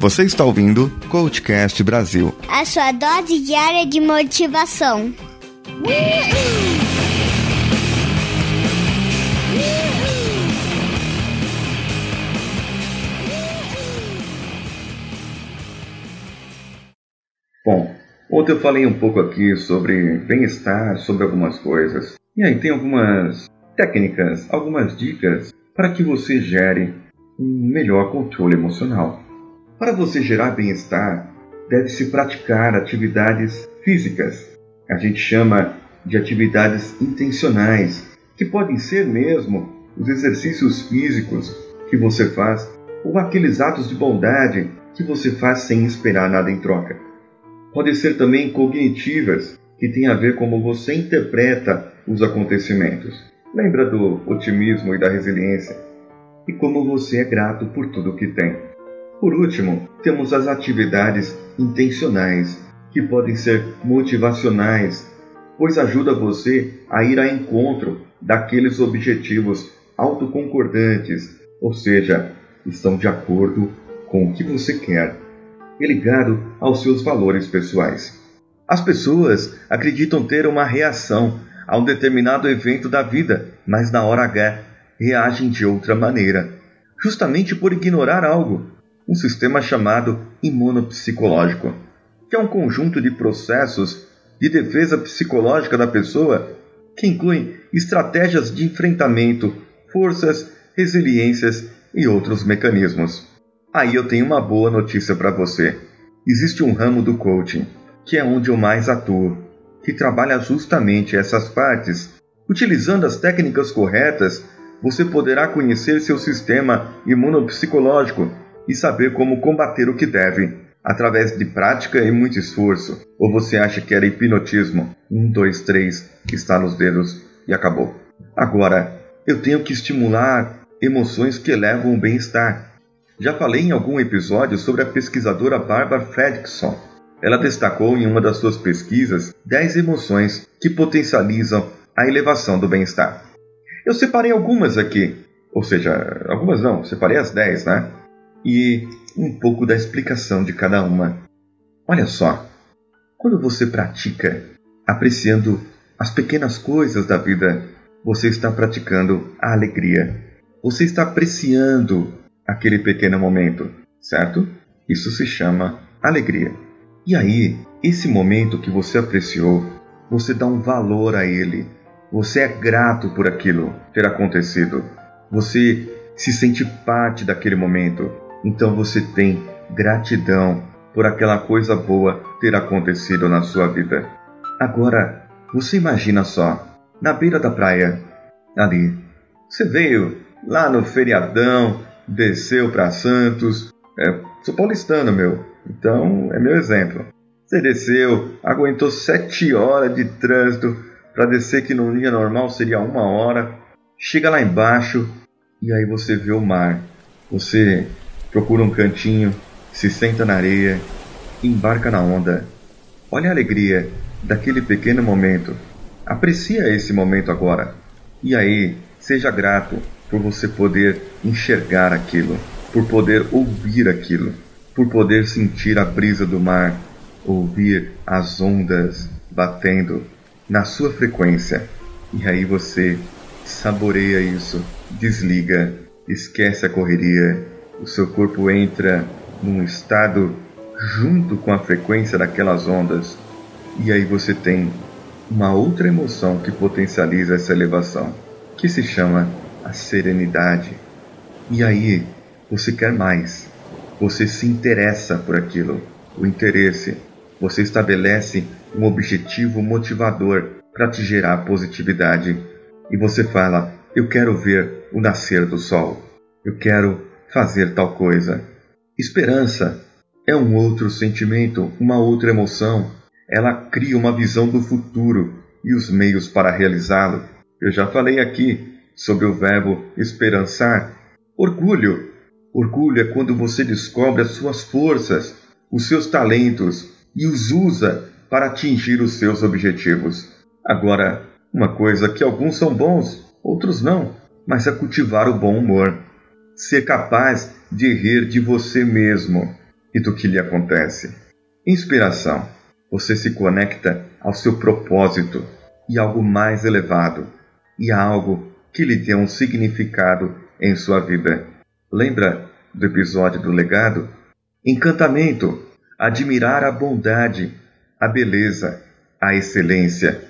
Você está ouvindo Coachcast Brasil. A sua dose diária de motivação. Bom, ontem eu falei um pouco aqui sobre bem-estar, sobre algumas coisas. E aí tem algumas técnicas, algumas dicas para que você gere um melhor controle emocional. Para você gerar bem-estar, deve-se praticar atividades físicas. A gente chama de atividades intencionais, que podem ser mesmo os exercícios físicos que você faz ou aqueles atos de bondade que você faz sem esperar nada em troca. Podem ser também cognitivas, que têm a ver como você interpreta os acontecimentos. Lembra do otimismo e da resiliência? E como você é grato por tudo que tem. Por último, temos as atividades intencionais, que podem ser motivacionais, pois ajuda você a ir ao encontro daqueles objetivos autoconcordantes, ou seja, estão de acordo com o que você quer e ligado aos seus valores pessoais. As pessoas acreditam ter uma reação a um determinado evento da vida, mas na hora H reagem de outra maneira, justamente por ignorar algo, um sistema chamado imunopsicológico, que é um conjunto de processos de defesa psicológica da pessoa que incluem estratégias de enfrentamento, forças, resiliências e outros mecanismos. Aí eu tenho uma boa notícia para você. Existe um ramo do coaching, que é onde eu mais atuo, que trabalha justamente essas partes. Utilizando as técnicas corretas, você poderá conhecer seu sistema imunopsicológico e saber como combater o que deve, através de prática e muito esforço. Ou você acha que era hipnotismo? Um, dois, três, está nos dedos e acabou. Agora, eu tenho que estimular emoções que elevam o bem-estar. Já falei em algum episódio sobre a pesquisadora Barbara Fredrickson. Ela destacou em uma das suas pesquisas 10 emoções que potencializam a elevação do bem-estar. Eu separei algumas aqui, ou seja, algumas não, separei as 10, né? E um pouco da explicação de cada uma. Olha só, quando você pratica apreciando as pequenas coisas da vida, você está praticando a alegria. Você está apreciando aquele pequeno momento, certo? Isso se chama alegria. E aí, esse momento que você apreciou, você dá um valor a ele. Você é grato por aquilo ter acontecido. Você se sente parte daquele momento. Então você tem gratidão por aquela coisa boa ter acontecido na sua vida. Agora, você imagina só, na beira da praia, ali, você veio lá no feriadão, desceu para Santos. É, sou paulistano, meu, então é meu exemplo. Você desceu, aguentou sete horas de trânsito para descer que no dia normal seria uma hora. Chega lá embaixo e aí você vê o mar. Você procura um cantinho, se senta na areia embarca na onda. Olha a alegria daquele pequeno momento. Aprecia esse momento agora. E aí, seja grato por você poder enxergar aquilo, por poder ouvir aquilo, por poder sentir a brisa do mar, ouvir as ondas batendo na sua frequência. E aí você saboreia isso, desliga, esquece a correria o seu corpo entra num estado junto com a frequência daquelas ondas, e aí você tem uma outra emoção que potencializa essa elevação, que se chama a serenidade. E aí você quer mais, você se interessa por aquilo, o interesse, você estabelece um objetivo motivador para te gerar positividade. E você fala: Eu quero ver o nascer do sol, eu quero fazer tal coisa. Esperança é um outro sentimento, uma outra emoção. Ela cria uma visão do futuro e os meios para realizá-lo. Eu já falei aqui sobre o verbo esperançar. Orgulho. Orgulho é quando você descobre as suas forças, os seus talentos e os usa para atingir os seus objetivos. Agora, uma coisa que alguns são bons, outros não, mas é cultivar o bom humor ser capaz de rir de você mesmo. e do que lhe acontece. Inspiração. Você se conecta ao seu propósito e algo mais elevado, e a algo que lhe dê um significado em sua vida. Lembra do episódio do legado? Encantamento. Admirar a bondade, a beleza, a excelência.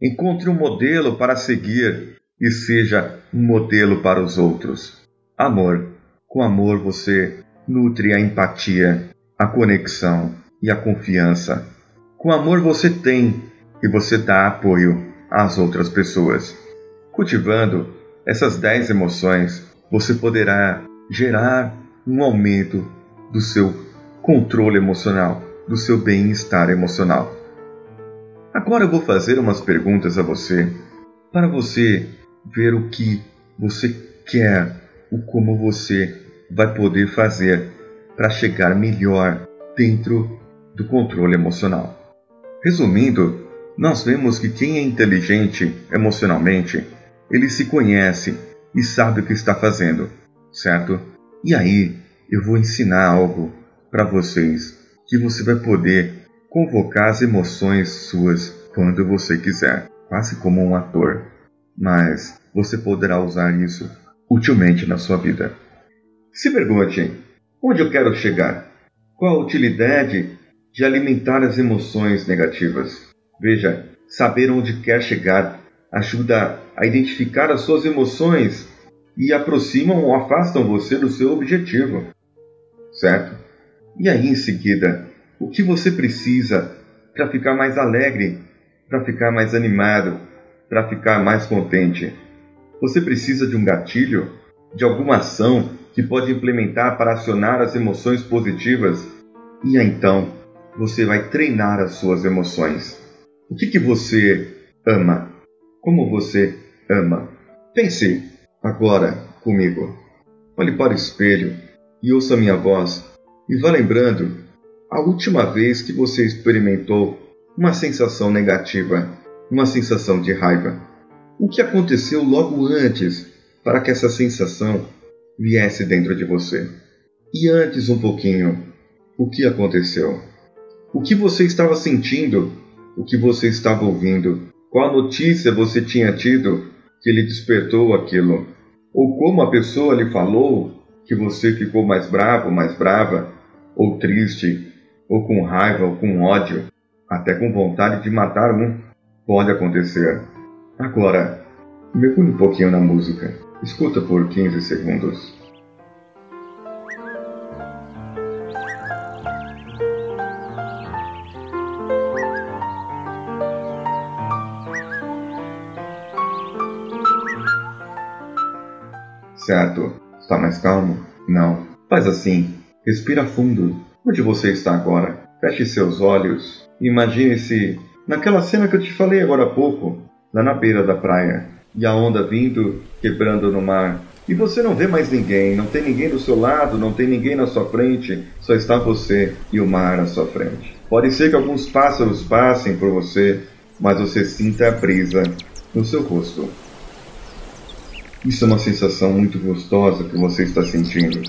Encontre um modelo para seguir e seja um modelo para os outros. Amor. Com amor você nutre a empatia, a conexão e a confiança. Com amor você tem e você dá apoio às outras pessoas. Cultivando essas dez emoções, você poderá gerar um aumento do seu controle emocional, do seu bem-estar emocional. Agora eu vou fazer umas perguntas a você, para você ver o que você quer, o como você vai poder fazer para chegar melhor dentro do controle emocional. Resumindo, nós vemos que quem é inteligente emocionalmente, ele se conhece e sabe o que está fazendo, certo? E aí eu vou ensinar algo para vocês que você vai poder convocar as emoções suas quando você quiser, quase como um ator. Mas você poderá usar isso utilmente na sua vida. Se pergunte: onde eu quero chegar? Qual a utilidade de alimentar as emoções negativas? Veja, saber onde quer chegar ajuda a identificar as suas emoções e aproximam ou afastam você do seu objetivo. Certo? E aí em seguida, o que você precisa para ficar mais alegre, para ficar mais animado, para ficar mais contente? Você precisa de um gatilho, de alguma ação que pode implementar para acionar as emoções positivas? E então você vai treinar as suas emoções. O que, que você ama? Como você ama? Pense agora comigo. Olhe para o espelho e ouça minha voz e vá lembrando a última vez que você experimentou uma sensação negativa, uma sensação de raiva. O que aconteceu logo antes para que essa sensação viesse dentro de você? E antes um pouquinho, o que aconteceu? O que você estava sentindo? O que você estava ouvindo? Qual notícia você tinha tido que lhe despertou aquilo? Ou como a pessoa lhe falou que você ficou mais bravo, mais brava, ou triste, ou com raiva, ou com ódio, até com vontade de matar um? Pode acontecer. Agora, mergulhe um pouquinho na música. Escuta por 15 segundos. Certo. Está mais calmo? Não. Faz assim. Respira fundo. Onde você está agora? Feche seus olhos imagine-se naquela cena que eu te falei agora há pouco, lá na beira da praia, e a onda vindo, quebrando no mar. E você não vê mais ninguém, não tem ninguém do seu lado, não tem ninguém na sua frente, só está você e o mar à sua frente. Pode ser que alguns pássaros passem por você, mas você sinta a brisa no seu rosto. Isso é uma sensação muito gostosa que você está sentindo.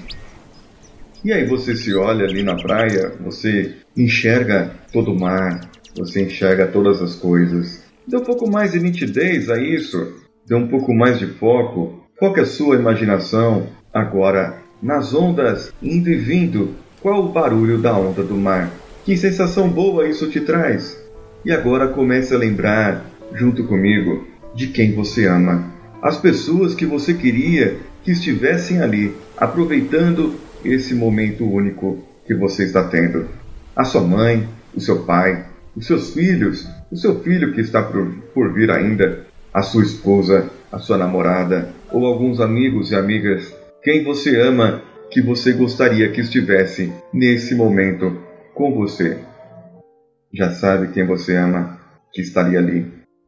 E aí você se olha ali na praia, você enxerga todo o mar, você enxerga todas as coisas. Dê um pouco mais de nitidez a isso, dê um pouco mais de foco. Foque a sua imaginação agora nas ondas indo e vindo. Qual o barulho da onda do mar? Que sensação boa isso te traz? E agora comece a lembrar, junto comigo, de quem você ama as pessoas que você queria que estivessem ali, aproveitando esse momento único que você está tendo. A sua mãe, o seu pai, os seus filhos, o seu filho que está por, por vir ainda, a sua esposa, a sua namorada, ou alguns amigos e amigas, quem você ama que você gostaria que estivesse nesse momento com você. Já sabe quem você ama que estaria ali.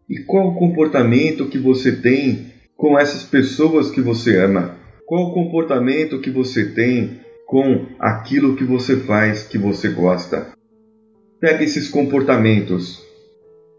E qual o comportamento que você tem com essas pessoas que você ama? Qual o comportamento que você tem com aquilo que você faz que você gosta? Pega esses comportamentos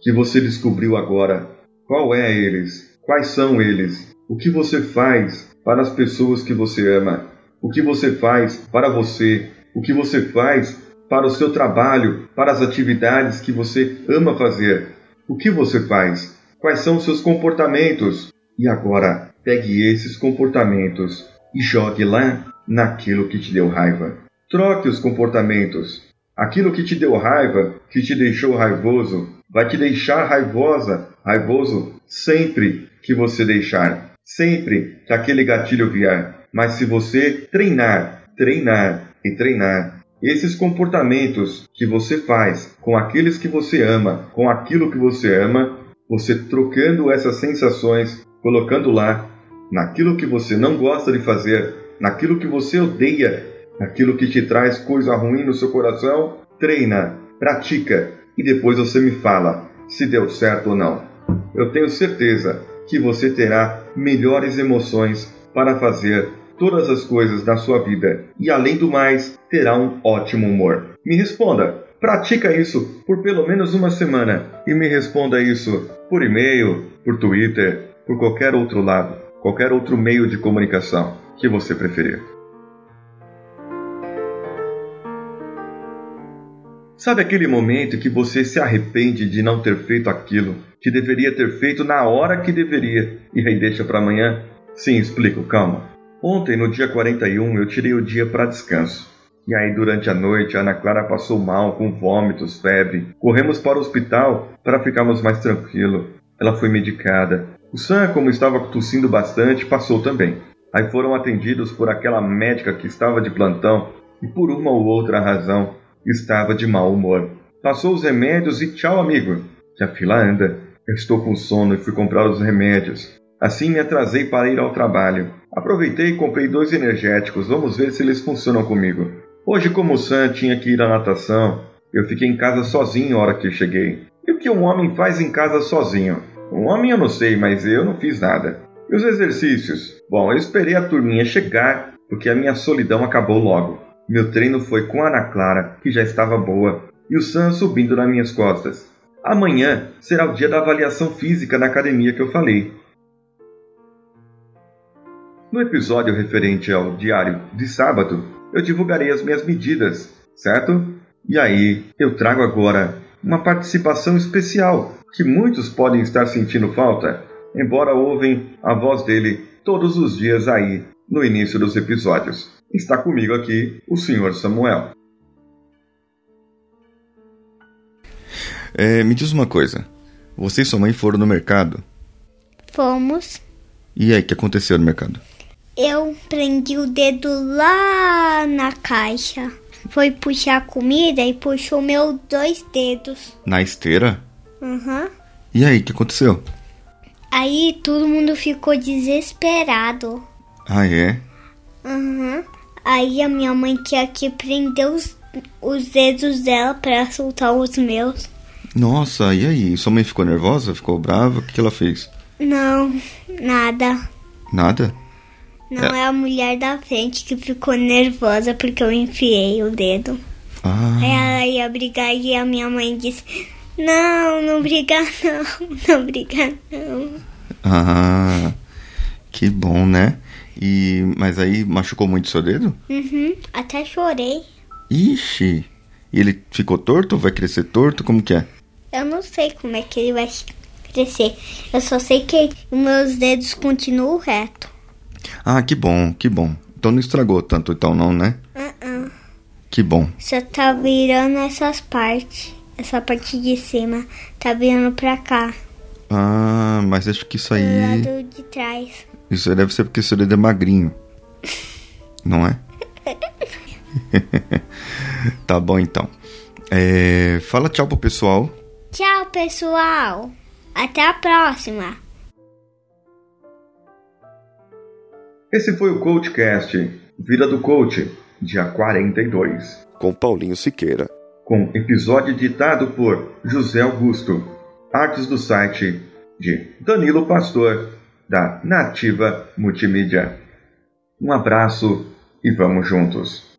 que você descobriu agora. Qual é eles? Quais são eles? O que você faz para as pessoas que você ama? O que você faz para você o que você faz para o seu trabalho, para as atividades que você ama fazer. O que você faz? Quais são os seus comportamentos? E agora, pegue esses comportamentos e jogue lá naquilo que te deu raiva. Troque os comportamentos. Aquilo que te deu raiva, que te deixou raivoso, vai te deixar raivosa, raivoso sempre que você deixar, sempre que aquele gatilho vier. Mas se você treinar, treinar e treinar esses comportamentos que você faz com aqueles que você ama, com aquilo que você ama, você trocando essas sensações, colocando lá naquilo que você não gosta de fazer, naquilo que você odeia, naquilo que te traz coisa ruim no seu coração, treina, pratica e depois você me fala se deu certo ou não. Eu tenho certeza que você terá melhores emoções para fazer todas as coisas da sua vida e, além do mais, terá um ótimo humor. Me responda, pratica isso por pelo menos uma semana e me responda isso por e-mail, por Twitter, por qualquer outro lado, qualquer outro meio de comunicação que você preferir. Sabe aquele momento que você se arrepende de não ter feito aquilo que deveria ter feito na hora que deveria e aí deixa para amanhã? Sim, explico, calma. Ontem, no dia 41, eu tirei o dia para descanso. E aí, durante a noite, a Ana Clara passou mal, com vômitos, febre. Corremos para o hospital para ficarmos mais tranquilo. Ela foi medicada. O Sam, como estava tossindo bastante, passou também. Aí foram atendidos por aquela médica que estava de plantão e por uma ou outra razão estava de mau humor. Passou os remédios e tchau, amigo, que a fila anda. Eu estou com sono e fui comprar os remédios. Assim me atrasei para ir ao trabalho. Aproveitei e comprei dois energéticos, vamos ver se eles funcionam comigo. Hoje, como o Sam tinha que ir à natação, eu fiquei em casa sozinho a hora que cheguei. E o que um homem faz em casa sozinho? Um homem eu não sei, mas eu não fiz nada. E os exercícios? Bom, eu esperei a turminha chegar, porque a minha solidão acabou logo. Meu treino foi com a Ana Clara, que já estava boa, e o Sam subindo nas minhas costas. Amanhã será o dia da avaliação física na academia que eu falei. No episódio referente ao diário de sábado, eu divulgarei as minhas medidas, certo? E aí eu trago agora uma participação especial que muitos podem estar sentindo falta, embora ouvem a voz dele todos os dias aí no início dos episódios. Está comigo aqui o Sr. Samuel. É, me diz uma coisa. Você e sua mãe foram no mercado? Fomos. E aí, o que aconteceu no mercado? Eu prendi o dedo lá na caixa. Foi puxar a comida e puxou meus dois dedos. Na esteira? Uhum. E aí, o que aconteceu? Aí todo mundo ficou desesperado. Ah, é? Uhum. Aí a minha mãe tinha que prender os, os dedos dela para soltar os meus. Nossa, e aí? Sua mãe ficou nervosa? Ficou brava? O que ela fez? Não, nada. Nada? Não é. a mulher da frente que ficou nervosa porque eu enfiei o dedo. Ah. Aí ela ia brigar e a minha mãe disse: Não, não brigar não, não brigar não. Ah, que bom, né? E mas aí machucou muito seu dedo? Uhum, até chorei. Ixi. E ele ficou torto? Vai crescer torto? Como que é? Eu não sei como é que ele vai crescer. Eu só sei que os meus dedos continuam reto. Ah, que bom, que bom. Então não estragou tanto, então não, né? Uh -uh. Que bom. Só tá virando essas partes. Essa parte de cima tá virando pra cá. Ah, mas acho que isso aí. Do lado de trás. Isso aí deve ser porque seu dedo é magrinho. não é? tá bom então. É... Fala tchau pro pessoal. Tchau, pessoal. Até a próxima. Esse foi o CoachCast, Vida do Coach, dia 42. Com Paulinho Siqueira. Com episódio ditado por José Augusto. Artes do site de Danilo Pastor, da Nativa Multimídia. Um abraço e vamos juntos.